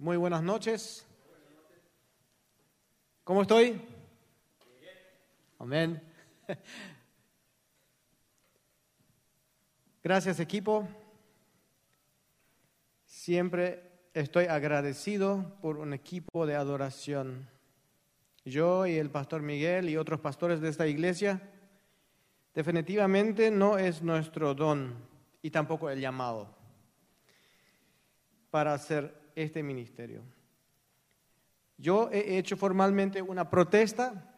Muy buenas noches. ¿Cómo estoy? Amén. Gracias equipo. Siempre estoy agradecido por un equipo de adoración. Yo y el pastor Miguel y otros pastores de esta iglesia definitivamente no es nuestro don y tampoco el llamado para hacer este ministerio. Yo he hecho formalmente una protesta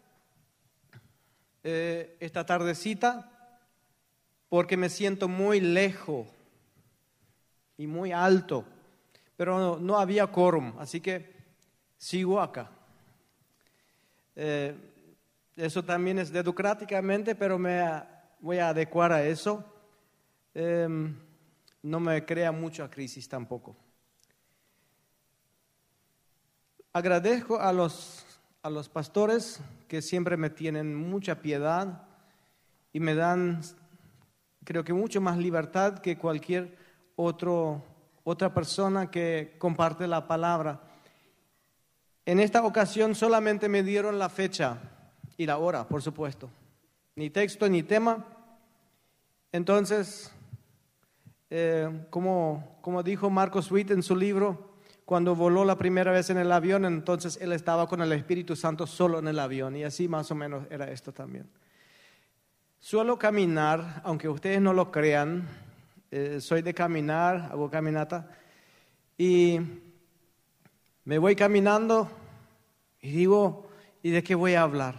eh, esta tardecita porque me siento muy lejos y muy alto, pero no, había quórum, así que sigo acá. Eh, eso también es dedocráticamente, pero me voy a adecuar a eso. Em, no me crea mucha crisis tampoco. Agradezco a los, a los pastores que siempre me tienen mucha piedad y me dan, creo que mucho más libertad que cualquier otro, otra persona que comparte la palabra. En esta ocasión solamente me dieron la fecha y la hora, por supuesto. Ni texto ni tema. Entonces, eh, como, como dijo Marcos Witt en su libro, cuando voló la primera vez en el avión, entonces él estaba con el Espíritu Santo solo en el avión y así más o menos era esto también. Suelo caminar, aunque ustedes no lo crean, eh, soy de caminar, hago caminata y me voy caminando y digo, ¿y de qué voy a hablar?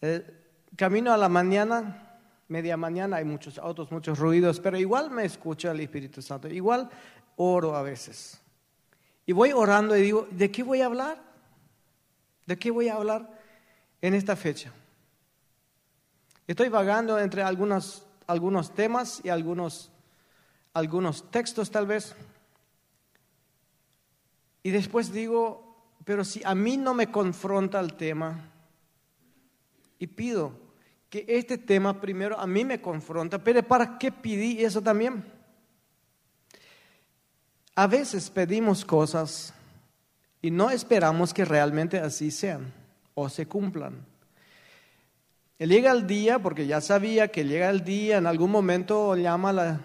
Eh, camino a la mañana media mañana, hay muchos autos, muchos ruidos, pero igual me escucha el Espíritu Santo, igual oro a veces. Y voy orando y digo, ¿de qué voy a hablar? ¿De qué voy a hablar en esta fecha? Estoy vagando entre algunos, algunos temas y algunos, algunos textos tal vez. Y después digo, pero si a mí no me confronta el tema, y pido que este tema primero a mí me confronta, pero ¿para qué pedí eso también? A veces pedimos cosas y no esperamos que realmente así sean o se cumplan. Llega el día, porque ya sabía que llega el día, en algún momento llama la,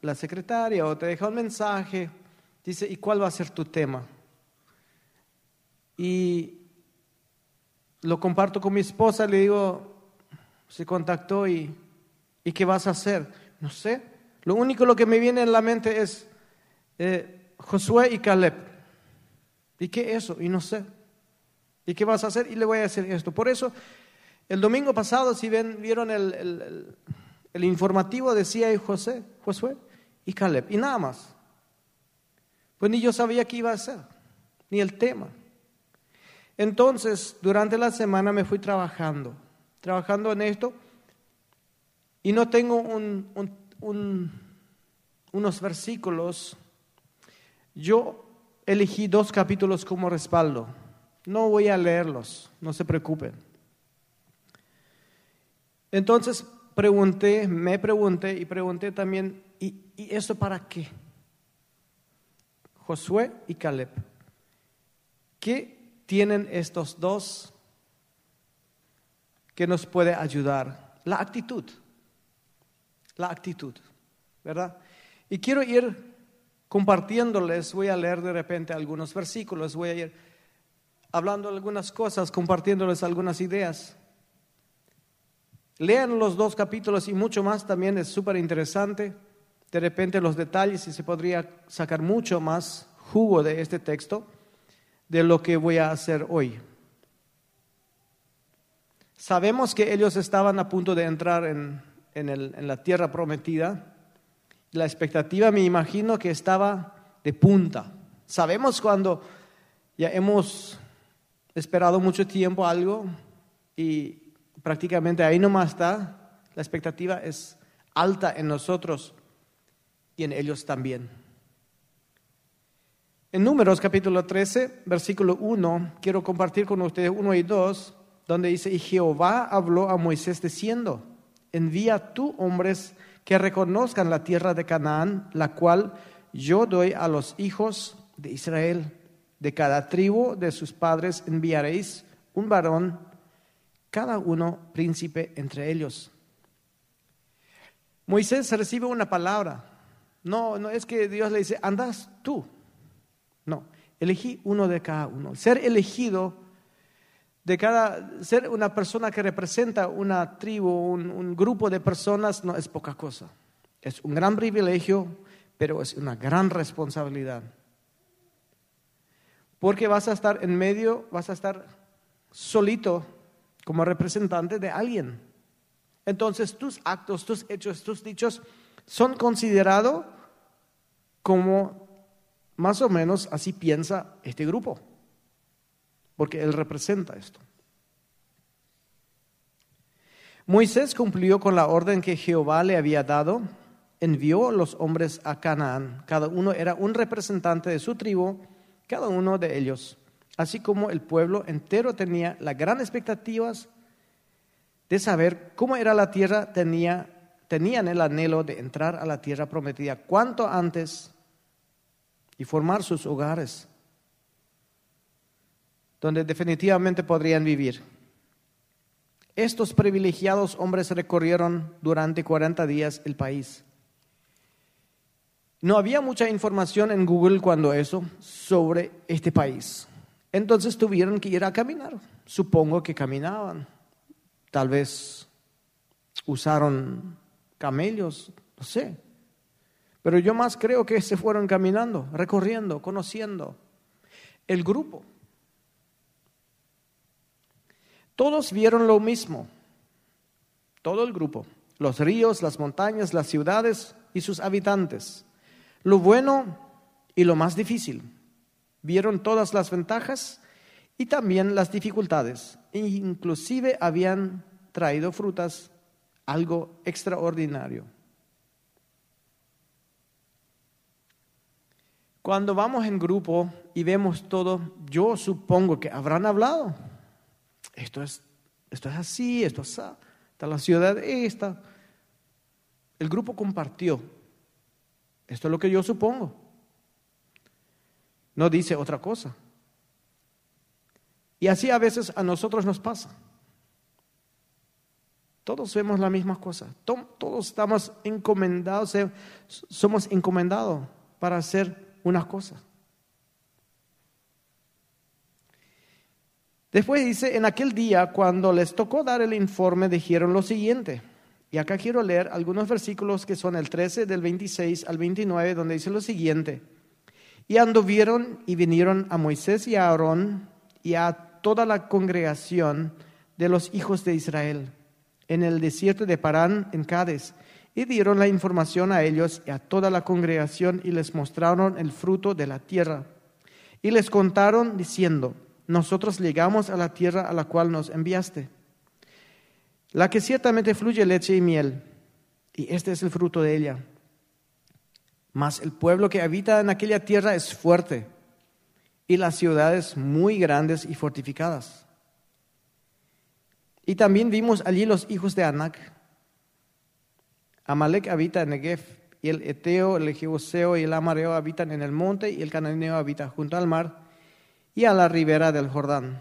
la secretaria o te deja un mensaje, dice, ¿y cuál va a ser tu tema? Y lo comparto con mi esposa, le digo, se contactó y, ¿y qué vas a hacer? No sé. Lo único lo que me viene en la mente es, eh, Josué y Caleb. ¿Y qué eso? Y no sé. ¿Y qué vas a hacer? Y le voy a decir esto. Por eso, el domingo pasado, si ven, vieron el, el, informativo, decía José, Josué y Caleb. Y nada más. Pues ni yo sabía qué iba a hacer, ni el tema. Entonces, durante la semana me fui trabajando, trabajando en esto, y no tengo unos versículos yo elegí dos capítulos como respaldo. No voy a leerlos, no se preocupen. Entonces pregunté, me pregunté y pregunté también, ¿y, ¿y eso para qué? Josué y Caleb. ¿Qué tienen estos dos que nos puede ayudar? La actitud. La actitud, ¿verdad? Y quiero ir compartiéndoles, voy a leer de repente algunos versículos, voy a ir hablando algunas cosas, compartiéndoles algunas ideas. Lean los dos capítulos y mucho más también es súper interesante. De repente los detalles y se podría sacar mucho más jugo de este texto de lo que voy a hacer hoy. Sabemos que ellos estaban a punto de entrar en, en la tierra prometida la expectativa me imagino que estaba de punta. Sabemos cuando ya hemos esperado mucho tiempo algo y prácticamente ahí nomás está, la expectativa es alta en nosotros y en ellos también. En Números capítulo 13, versículo 1, quiero compartir con ustedes 1 y 2, donde dice, y Jehová habló a Moisés diciendo, envía tú hombres que reconozcan la tierra de Canaán, la cual yo doy a los hijos de Israel, de cada tribu de sus padres enviaréis un varón, cada uno príncipe entre ellos. Moisés recibe una palabra. No, no es que Dios le dice, andas tú. No, elegí uno de cada uno. Ser elegido de cada, ser una persona que representa una tribu, un, grupo de personas, no es poca cosa. Es un gran privilegio, pero es una gran responsabilidad. Porque vas a estar en medio, vas a estar solito como representante de alguien. Entonces tus actos, tus hechos, tus dichos son considerados como más o menos así piensa este grupo, porque él representa esto. Moisés cumplió con la orden que Jehová le había dado envió los hombres a Canaán. Cada uno era un representante de su tribu, cada uno de ellos. Así como el pueblo entero tenía las grandes expectativas de saber cómo era la tierra, tenía, tenían el anhelo de entrar a la tierra prometida cuanto antes y formar sus hogares, donde definitivamente podrían vivir. Estos privilegiados hombres recorrieron durante 40 días el país. No había mucha información en Google cuando eso sobre este país. Entonces tuvieron que ir a caminar. Supongo que caminaban. Tal vez usaron camellos, no sé. Pero yo más creo que se fueron caminando, recorriendo, conociendo el grupo. Todos vieron lo mismo, todo el grupo, los ríos, las montañas, las ciudades y sus habitantes lo bueno y lo más difícil. Vieron todas las ventajas y también las dificultades. Inclusive habían traído frutas, algo extraordinario. Cuando vamos en grupo y vemos todo, yo supongo que habrán hablado. Esto es, esto es así, esto es así. Está la ciudad esta. El grupo compartió esto es lo que yo supongo. No dice otra cosa. Y así a veces a nosotros nos pasa. Todos vemos la misma cosa. Todos estamos encomendados, eh, somos encomendados para hacer una cosa. Después dice, en aquel día, cuando les tocó dar el informe, dijeron lo siguiente. Y acá quiero leer algunos versículos que son el 13 del 26 al 29, donde dice lo siguiente. Y anduvieron y vinieron a Moisés y a Aarón y a toda la congregación de los hijos de Israel en el desierto de Parán, en Cádiz, y dieron la información a ellos y a toda la congregación y les mostraron el fruto de la tierra. Y les contaron diciendo, nosotros llegamos a la tierra a la cual nos enviaste la que ciertamente fluye leche y miel, y este es el fruto de ella. Mas el pueblo que habita en aquella tierra es fuerte, y las ciudades muy grandes y fortificadas. Y también vimos allí los hijos de Anac. Amalek habita en Negev, y el Eteo, el Jebuseo y el Amareo habitan en el monte, y el Cananeo habita junto al mar y a la ribera del Jordán.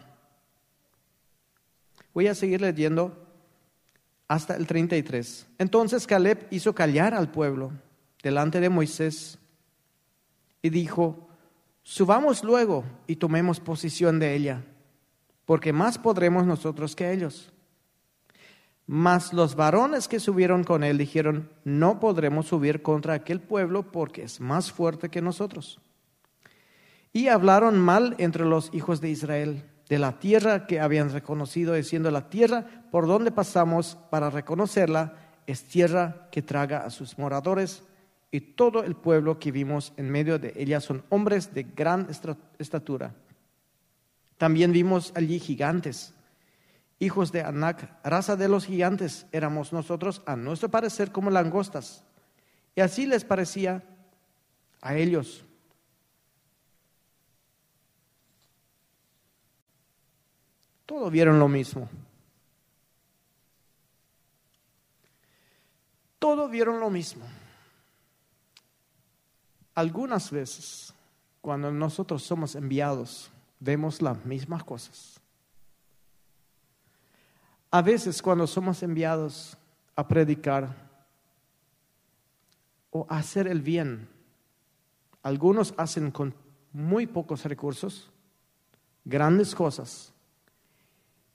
Voy a seguir leyendo hasta el 33. Entonces Caleb hizo callar al pueblo delante de Moisés y dijo, subamos luego y tomemos posición de ella, porque más podremos nosotros que ellos. Mas los varones que subieron con él dijeron, no podremos subir contra aquel pueblo porque es más fuerte que nosotros. Y hablaron mal entre los hijos de Israel de la tierra que habían reconocido, diciendo la tierra por donde pasamos para reconocerla es tierra que traga a sus moradores y todo el pueblo que vimos en medio de ella son hombres de gran estatura. También vimos allí gigantes, hijos de Anac, raza de los gigantes, éramos nosotros a nuestro parecer como langostas. Y así les parecía a ellos. Todos vieron lo mismo. Todos vieron lo mismo. algunas veces, cuando nosotros somos enviados, vemos las mismas cosas. A veces cuando somos enviados a predicar o a hacer el bien, algunos hacen con muy pocos recursos grandes cosas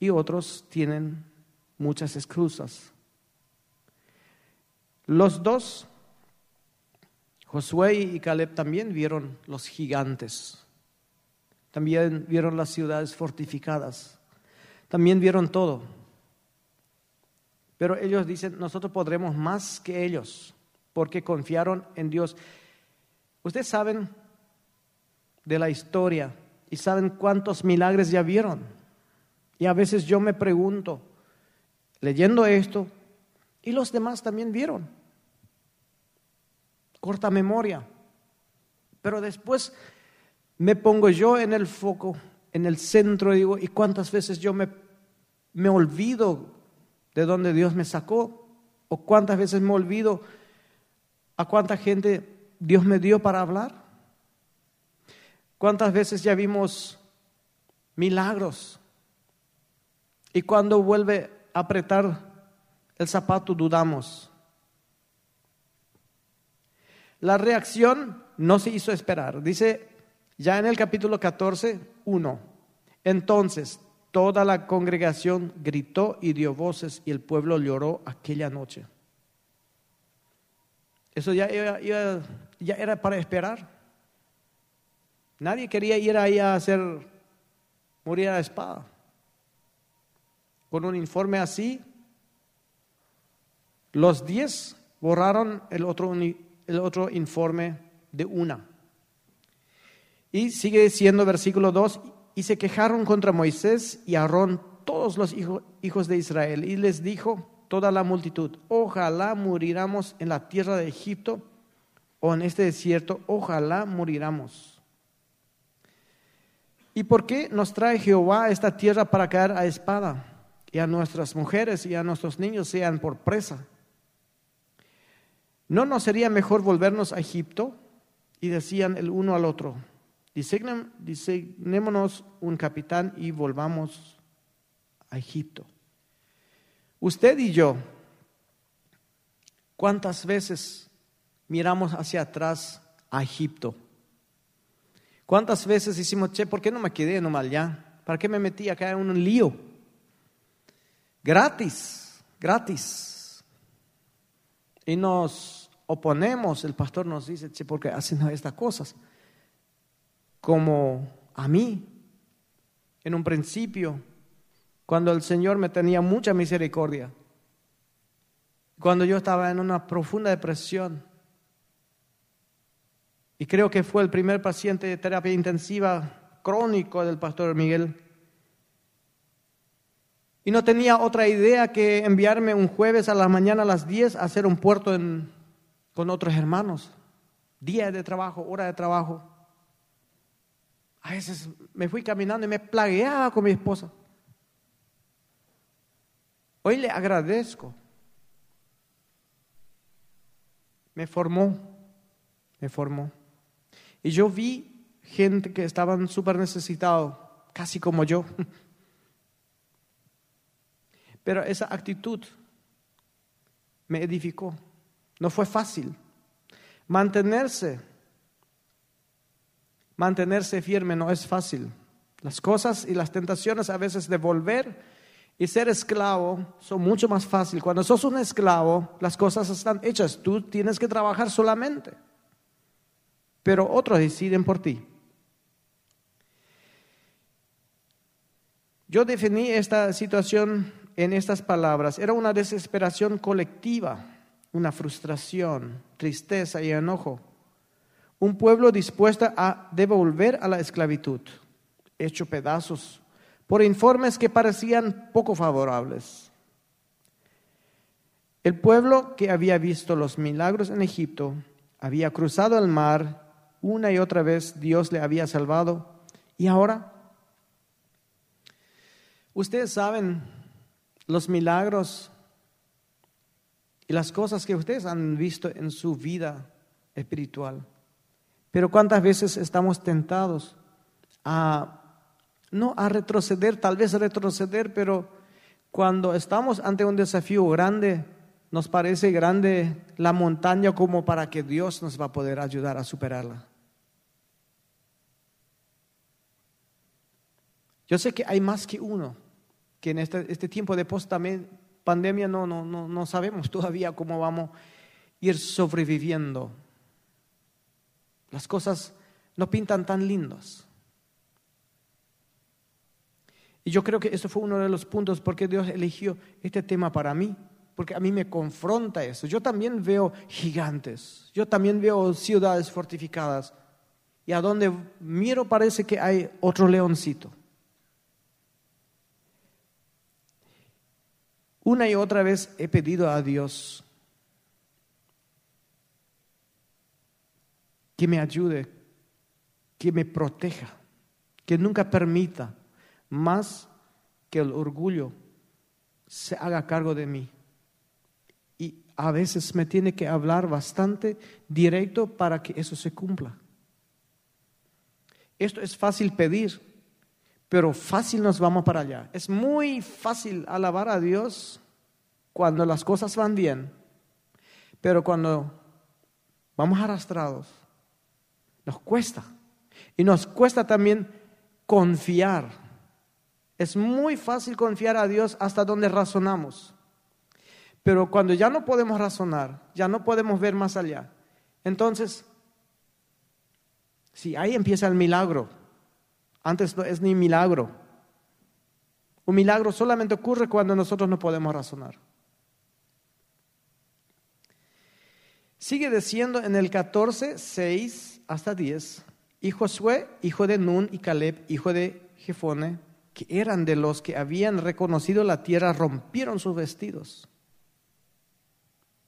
y otros tienen muchas excusas. Los dos, Josué y Caleb, también vieron los gigantes, también vieron las ciudades fortificadas, también vieron todo. Pero ellos dicen, nosotros podremos más que ellos, porque confiaron en Dios. Ustedes saben de la historia y saben cuántos milagros ya vieron. Y a veces yo me pregunto, leyendo esto, y los demás también vieron. Corta memoria. Pero después me pongo yo en el foco, en el centro, y digo, ¿y cuántas veces yo me, me olvido de dónde Dios me sacó, o cuántas veces me olvido a cuánta gente Dios me dio para hablar. ¿Cuántas veces ya vimos milagros? Y cuando vuelve a apretar el zapato dudamos. La reacción no se hizo esperar. Dice ya en el capítulo 14, 1. Entonces Toda la congregación gritó y dio voces y el pueblo lloró aquella noche. Eso ya, ya era para esperar. Nadie quería ir ahí a hacer morir a la espada. Con un informe así, los diez borraron el otro, el otro informe de una. Y sigue diciendo versículo 2, y se quejaron contra Moisés y Aarón todos los hijos de Israel y les dijo toda la multitud, ojalá moriramos en la tierra de Egipto o en este desierto, ojalá moriramos. ¿Y por qué nos trae Jehová a esta tierra para caer a espada y a nuestras mujeres y a nuestros niños sean por presa? ¿No nos sería mejor volvernos a Egipto? Y decían el uno al otro, Disignémonos un capitán y volvamos a Egipto. Usted y yo, ¿cuántas veces miramos hacia atrás a Egipto? ¿Cuántas veces hicimos, che, ¿por qué no me quedé nomás allá? ¿Para qué me metí acá en un lío? Gratis, gratis. Y nos oponemos, el pastor nos dice, che, ¿por qué hacen estas cosas? como a mí en un principio, cuando el Señor me tenía mucha misericordia, cuando yo estaba en una profunda depresión. Y creo que fue el primer paciente de terapia intensiva crónico del pastor Miguel. Y no tenía otra idea que enviarme un jueves a la mañana a las 10 a hacer un puerto con otros hermanos. Día de trabajo, hora de trabajo. A veces me fui caminando y me plagueaba con mi esposa. Hoy le agradezco. Me formó, me formó. Y yo vi gente que estaban súper necesitados, casi como yo. Pero esa actitud me edificó. No fue fácil. Mantenerse mantenerse firme no es fácil. Las cosas y las tentaciones a veces de volver y ser esclavo son mucho más fácil. Cuando sos un esclavo, las cosas están hechas. Tú tienes que trabajar solamente. Pero otros deciden por ti. Yo definí esta situación en estas palabras. Era una desesperación colectiva, una frustración, tristeza y enojo un pueblo dispuesto a devolver a la esclavitud, hecho pedazos por informes que parecían poco favorables. El pueblo que había visto los milagros en Egipto, había cruzado el mar, una y otra vez Dios le había salvado, y ahora, ustedes saben los milagros y las cosas que ustedes han visto en su vida espiritual Pero cuántas veces estamos tentados a, no a retroceder, tal vez retroceder, pero cuando estamos ante un desafío grande, nos parece grande la montaña como para que Dios nos va a poder ayudar a superarla. Yo sé que hay más que uno, que en este, este tiempo de post pandemia no, no, no, no sabemos todavía cómo vamos a ir sobreviviendo. Las cosas no pintan tan lindos. Y yo creo que eso fue uno de los puntos por qué Dios eligió este tema para mí, porque a mí me confronta eso. Yo también veo gigantes, yo también veo ciudades fortificadas, y a donde miro parece que hay otro leoncito. Una y otra vez he pedido a Dios que me ayude, que me proteja, que nunca permita más que el orgullo se haga cargo de mí. Y a veces me tiene que hablar bastante directo para que eso se cumpla. Esto es fácil pedir, pero fácil nos vamos para allá. Es muy fácil alabar a Dios cuando las cosas van bien, pero cuando vamos arrastrados, nos cuesta. Y nos cuesta también confiar. Es muy fácil confiar a Dios hasta donde razonamos. Pero cuando ya no podemos razonar, ya no podemos ver más allá, entonces, sí, ahí empieza el milagro. Antes no es ni milagro. Un milagro solamente ocurre cuando nosotros no podemos razonar. Sigue diciendo en el 14, 6 hasta 10, y Josué, hijo de Nun, y Caleb, hijo de Jefone, que eran de los que habían reconocido la tierra, rompieron sus vestidos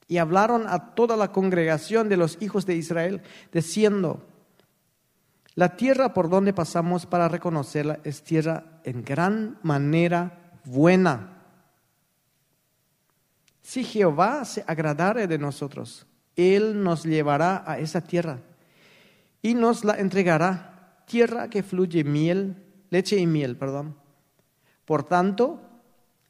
y hablaron a toda la congregación de los hijos de Israel, diciendo, la tierra por donde pasamos para reconocerla es tierra en gran manera buena. Si Jehová se agradare de nosotros, Él nos llevará a esa tierra y nos la entregará, tierra que fluye miel, leche y miel, perdón. Por tanto,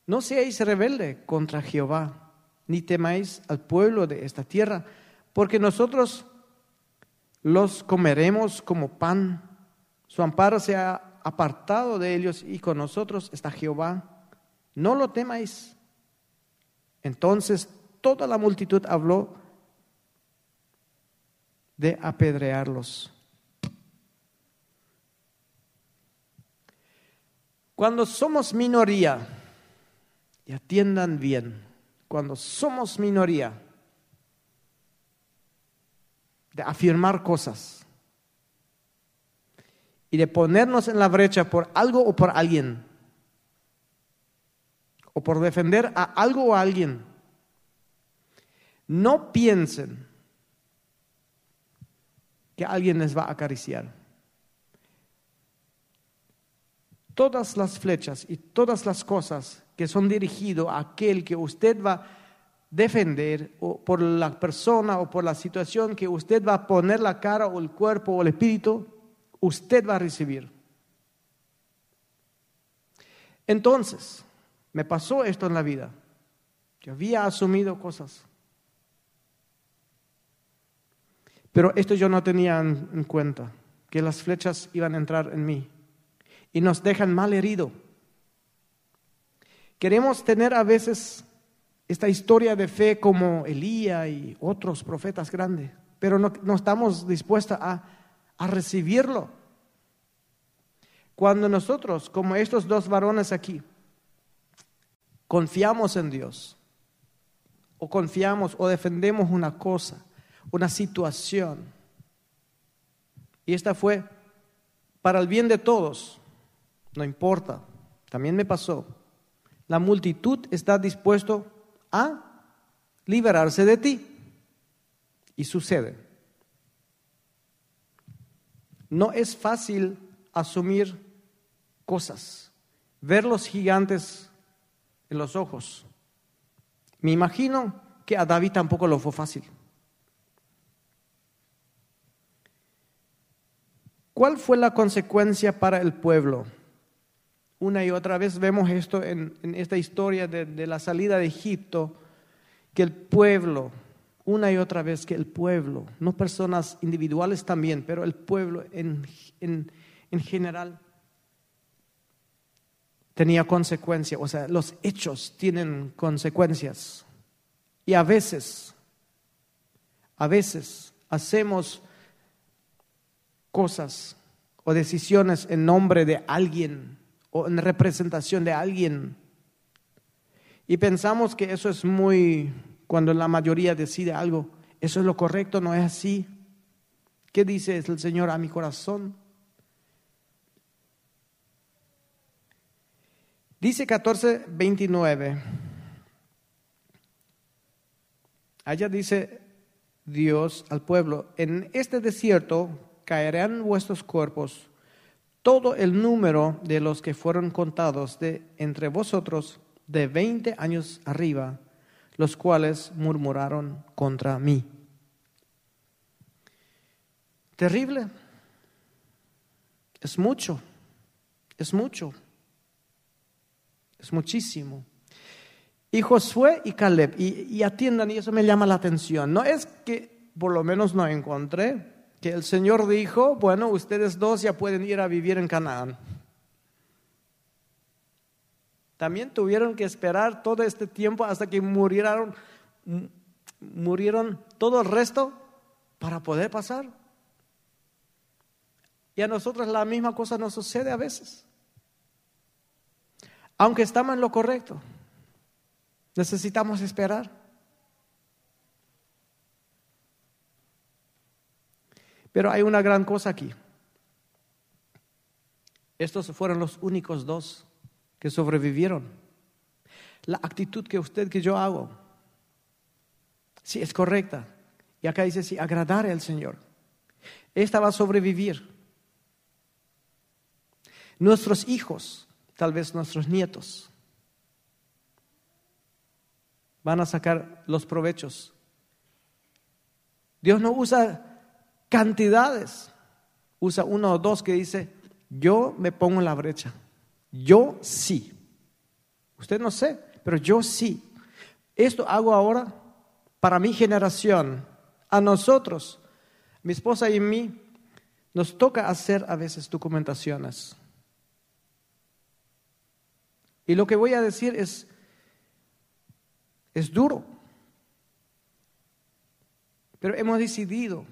no seáis rebelde contra Jehová, ni temáis al pueblo de esta tierra, porque nosotros los comeremos como pan. Su amparo se ha apartado de ellos y con nosotros está Jehová. No lo temáis. Entonces toda la multitud habló de apedrearlos. Cuando somos minoría, y atiendan bien, cuando somos minoría, de afirmar cosas y de ponernos en la brecha por algo o por alguien, o por defender a algo o a alguien, no piensen que alguien les va a acariciar. Todas las flechas y todas las cosas que son dirigidas a aquel que usted va a defender o por la persona o por la situación que usted va a poner la cara o el cuerpo o el espíritu, usted va a recibir. Entonces, me pasó esto en la vida. Yo había asumido cosas Pero esto yo no tenía en cuenta, que las flechas iban a entrar en mí y nos dejan mal herido. Queremos tener a veces esta historia de fe como Elías y otros profetas grandes, pero no, estamos dispuestos a, a recibirlo. Cuando nosotros, como estos dos varones aquí, confiamos en Dios, o confiamos o defendemos una cosa, una situación. Y esta fue para el bien de todos, no importa, también me pasó. La multitud está dispuesto a liberarse de ti. Y sucede. No es fácil asumir cosas, ver los gigantes en los ojos. Me imagino que a David tampoco lo fue fácil. ¿Cuál fue la consecuencia para el pueblo? Una y otra vez vemos esto en, esta historia de, la salida de Egipto, que el pueblo, una y otra vez que el pueblo, no personas individuales también, pero el pueblo en, en general, tenía consecuencias, o sea, los hechos tienen consecuencias. Y a veces, a veces hacemos cosas o decisiones en nombre de alguien o en representación de alguien. Y pensamos que eso es muy, cuando la mayoría decide algo, eso es lo correcto, no es así. ¿Qué dice el Señor a mi corazón? Dice 14, 29. Allá dice Dios al pueblo, en este desierto caerán vuestros cuerpos, todo el número de los que fueron contados de entre vosotros de veinte años arriba, los cuales murmuraron contra mí. Terrible. Es mucho, es mucho, es muchísimo. Y Josué y Caleb, y, y atiendan, y eso me llama la atención, no es que por lo menos no encontré, que el Señor dijo, bueno, ustedes dos ya pueden ir a vivir en Canaán. También tuvieron que esperar todo este tiempo hasta que murieron, murieron todo el resto para poder pasar. Y a nosotros la misma cosa nos sucede a veces. Aunque estamos en lo correcto, necesitamos esperar. Pero hay una gran cosa aquí. Estos fueron los únicos dos que sobrevivieron. La actitud que usted, que yo hago, si es correcta. Y acá dice, si agradar al Señor. Esta va a sobrevivir. Nuestros hijos, tal vez nuestros nietos, van a sacar los provechos. Dios no usa cantidades. Usa uno o dos que dice, yo me pongo en la brecha. Yo sí. Usted no sé, pero yo sí. Esto hago ahora para mi generación. A nosotros, mi esposa y mí, nos toca hacer a veces documentaciones. Y lo que voy a decir es, es duro. Pero hemos decidido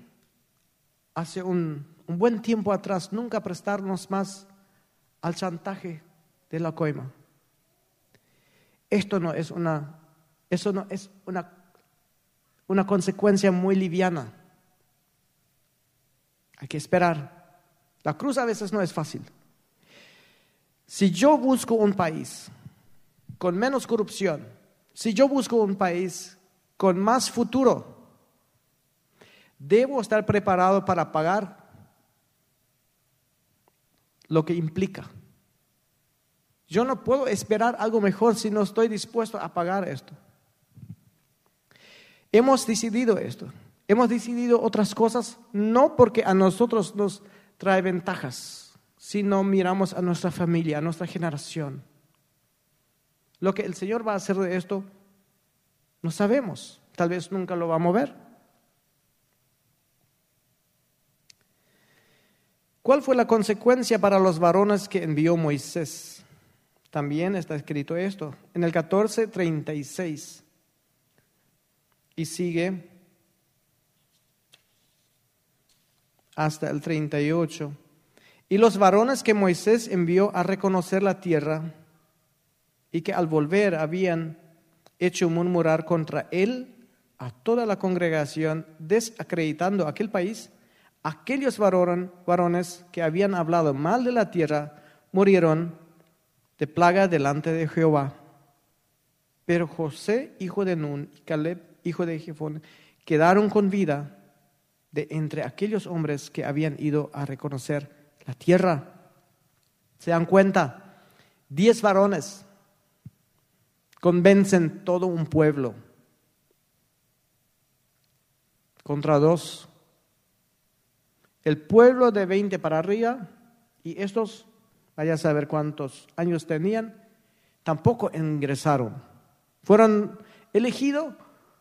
hace un, buen tiempo atrás nunca prestarnos más al chantaje de la coima. Esto no es una, una consecuencia muy liviana. Hay que esperar. La cruz a veces no es fácil. Si yo busco un país con menos corrupción, si yo busco un país con más futuro, Debo estar preparado para pagar lo que implica. Yo no puedo esperar algo mejor si no estoy dispuesto a pagar esto. Hemos decidido esto. Hemos decidido otras cosas no porque a nosotros nos trae ventajas, sino miramos a nuestra familia, a nuestra generación. Lo que el Señor va a hacer de esto, no sabemos. Tal vez nunca lo va a mover. ¿Cuál fue la consecuencia para los varones que envió Moisés? También está escrito esto en el 14:36 y sigue hasta el 38. Y los varones que Moisés envió a reconocer la tierra y que al volver habían hecho murmurar contra él a toda la congregación, desacreditando aquel país, aquellos varones que habían hablado mal de la tierra murieron de plaga delante de Jehová. Pero José, hijo de Nun, y Caleb, hijo de Jefón, quedaron con vida de entre aquellos hombres que habían ido a reconocer la tierra. ¿Se dan cuenta? Diez varones convencen todo un pueblo contra dos el pueblo de 20 para arriba, y estos, vaya a saber cuántos años tenían, tampoco ingresaron. ¿Fueron elegidos?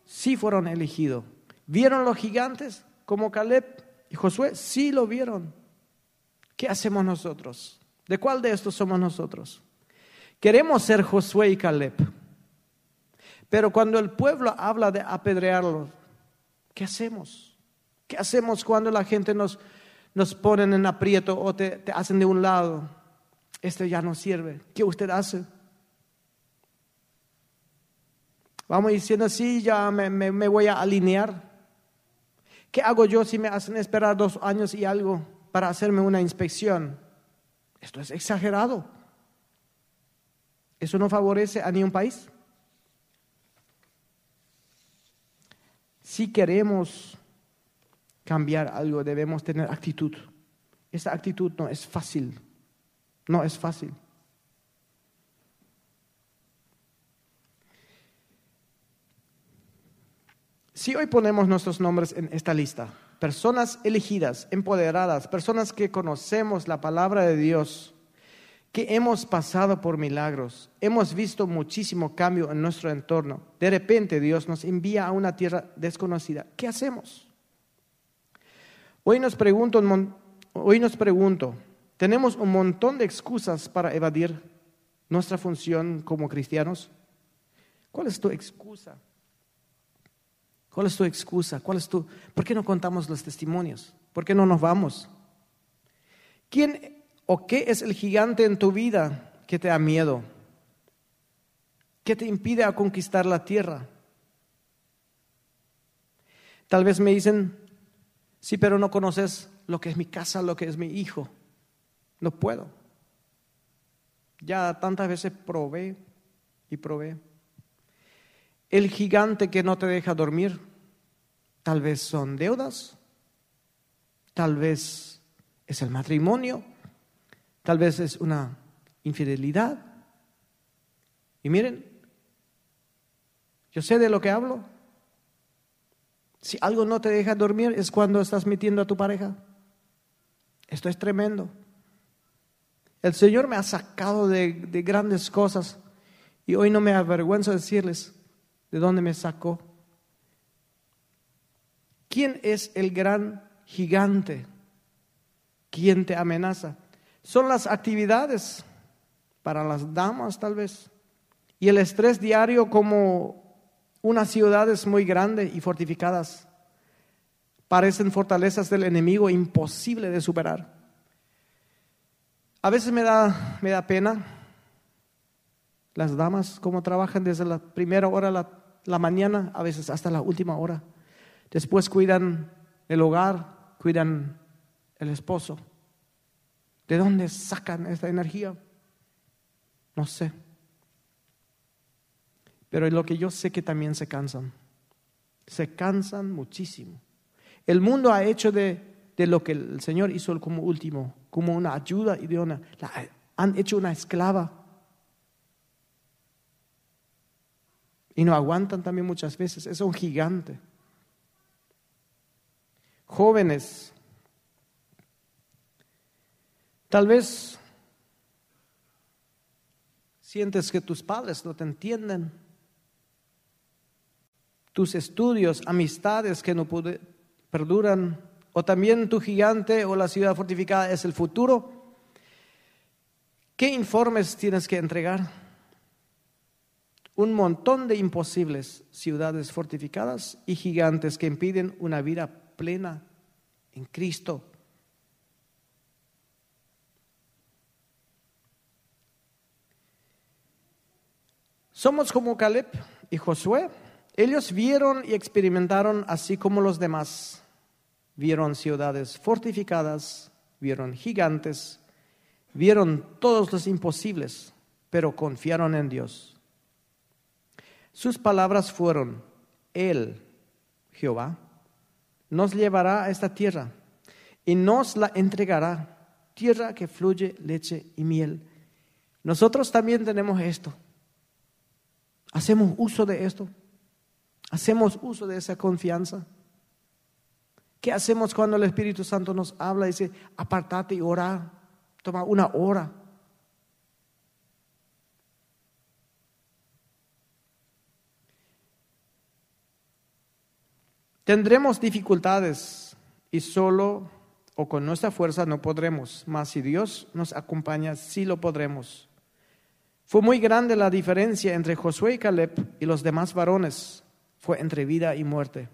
Sí fueron elegidos. ¿Vieron los gigantes como Caleb y Josué? Sí lo vieron. ¿Qué hacemos nosotros? ¿De cuál de estos somos nosotros? Queremos ser Josué y Caleb. Pero cuando el pueblo habla de apedrearlos, ¿qué hacemos? ¿Qué hacemos cuando la gente nos, nos pone en aprieto o te, te hacen de un lado? Esto ya no sirve. ¿Qué usted hace? Vamos diciendo, sí, ya me, me, voy a alinear. ¿Qué hago yo si me hacen esperar dos años y algo para hacerme una inspección? Esto es exagerado. ¿Eso no favorece a ningún país? Si queremos cambiar algo, debemos tener actitud. Esa actitud no es fácil. No es fácil. Si hoy ponemos nuestros nombres en esta lista, personas elegidas, empoderadas, personas que conocemos la palabra de Dios, que hemos pasado por milagros, hemos visto muchísimo cambio en nuestro entorno, de repente Dios nos envía a una tierra desconocida, ¿qué hacemos? Hoy nos pregunto, hoy nos pregunto, tenemos un montón de excusas para evadir nuestra función como cristianos. ¿Cuál es tu excusa? ¿Cuál es tu excusa? ¿Cuál es tu... ¿Por qué no contamos los testimonios? ¿Por qué no nos vamos? ¿Quién o qué es el gigante en tu vida que te da miedo? ¿Qué te impide conquistar la tierra? Tal vez me dicen, sí, pero no conoces lo que es mi casa, lo que es mi hijo. No puedo. Ya tantas veces probé y probé el gigante que no te deja dormir. Tal vez son deudas, tal vez es el matrimonio, tal vez es una infidelidad. Y miren, yo sé de lo que hablo. Si algo no te deja dormir es cuando estás metiendo a tu pareja. Esto es tremendo. El Señor me ha sacado de, de grandes cosas y hoy no me avergüenzo de decirles, ¿De dónde me sacó? ¿Quién es el gran gigante? ¿Quién te amenaza? Son las actividades para las damas tal vez. Y el estrés diario como unas ciudades muy grandes y fortificadas. Parecen fortalezas del enemigo imposible de superar. A veces me da, me da pena las damas, cómo trabajan desde la primera hora la la mañana, a veces hasta la última hora. Después cuidan el hogar, cuidan el esposo. ¿De dónde sacan esta energía? No sé. Pero lo que yo sé que también se cansan. Se cansan muchísimo. El mundo ha hecho de, lo que el Señor hizo como último, como una ayuda y de han hecho una esclava Y no aguantan también muchas veces. Es un gigante. Jóvenes, tal vez sientes que tus padres no te entienden. Tus estudios, amistades que no perduran, o también tu gigante o la ciudad fortificada es el futuro. ¿Qué informes tienes que entregar? un montón de imposibles ciudades fortificadas y gigantes que impiden una vida plena en Cristo. Somos como Caleb y Josué. Ellos vieron y experimentaron así como los demás. Vieron ciudades fortificadas, vieron gigantes, vieron todos los imposibles, pero confiaron en Dios. Sus palabras fueron, Él, Jehová, nos llevará a esta tierra y nos la entregará, tierra que fluye leche y miel. Nosotros también tenemos esto. Hacemos uso de esto. Hacemos uso de esa confianza. ¿Qué hacemos cuando el Espíritu Santo nos habla y dice, apartate y ora? Toma una hora. Tendremos dificultades y solo o con nuestra fuerza no podremos, mas si Dios nos acompaña, sí lo podremos. Fue muy grande la diferencia entre Josué y Caleb y los demás varones, fue entre vida y muerte.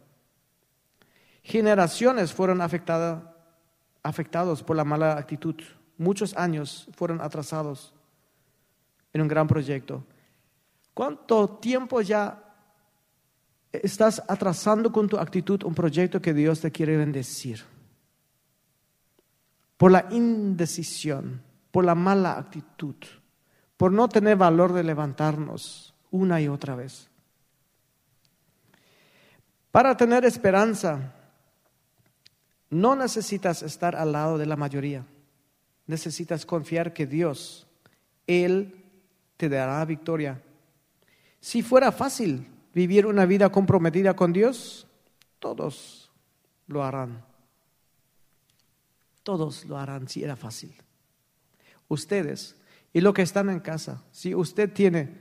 Generaciones fueron afectadas, afectados por la mala actitud. Muchos años fueron atrasados en un gran proyecto. ¿Cuánto tiempo ya estás atrasando con tu actitud un proyecto que Dios te quiere bendecir? Por la indecisión, por la mala actitud, por no tener valor de levantarnos una y otra vez. Para tener esperanza, no necesitas estar al lado de la mayoría. Necesitas confiar que Dios, Él te dará victoria. Si fuera fácil vivir una vida comprometida con Dios, todos lo harán. Todos lo harán si era fácil. Ustedes y los que están en casa, si usted tiene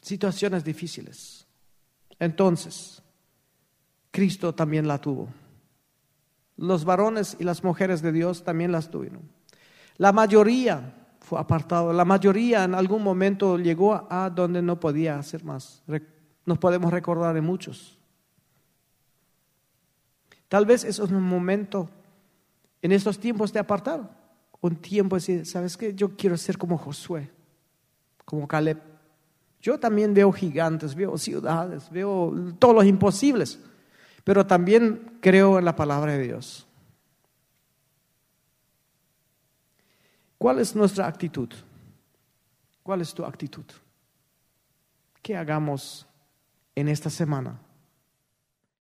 situaciones difíciles, entonces Cristo también la tuvo. Los varones y las mujeres de Dios también las tuvieron. La mayoría fue apartado, la mayoría en algún momento llegó a donde no podía hacer más. Nos podemos recordar de muchos. Tal vez eso es un momento en estos tiempos de apartar, un tiempo de decir, ¿sabes qué? Yo quiero ser como Josué, como Caleb. Yo también veo gigantes, veo ciudades, veo todos los imposibles pero también creo en la palabra de Dios. ¿Cuál es nuestra actitud? ¿Cuál es tu actitud? ¿Qué hagamos en esta semana?